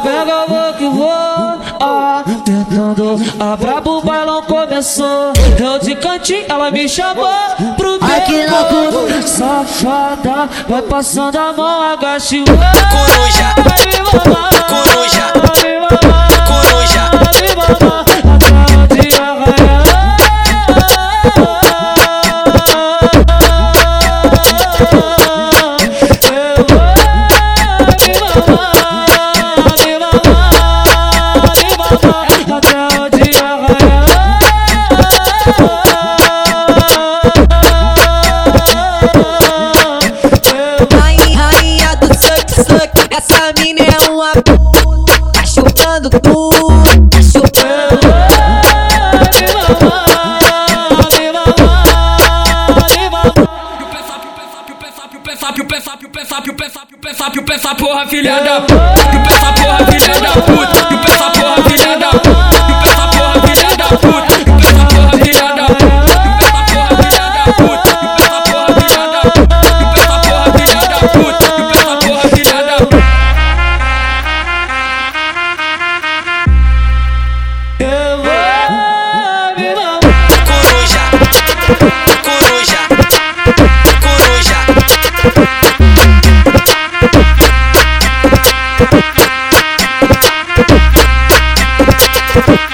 Pega, vou que vou, tentando. A brabo o bailão começou. Deu de cantinho, ela me chamou pro Aqui na. Safada, vai passando a mão, agacha o Coruja, essa mina é uma puta. Tá chupando tudo, tá chupando. Porra, filha da puta, e peça porra, filha da puta, coruja, coruja. Thank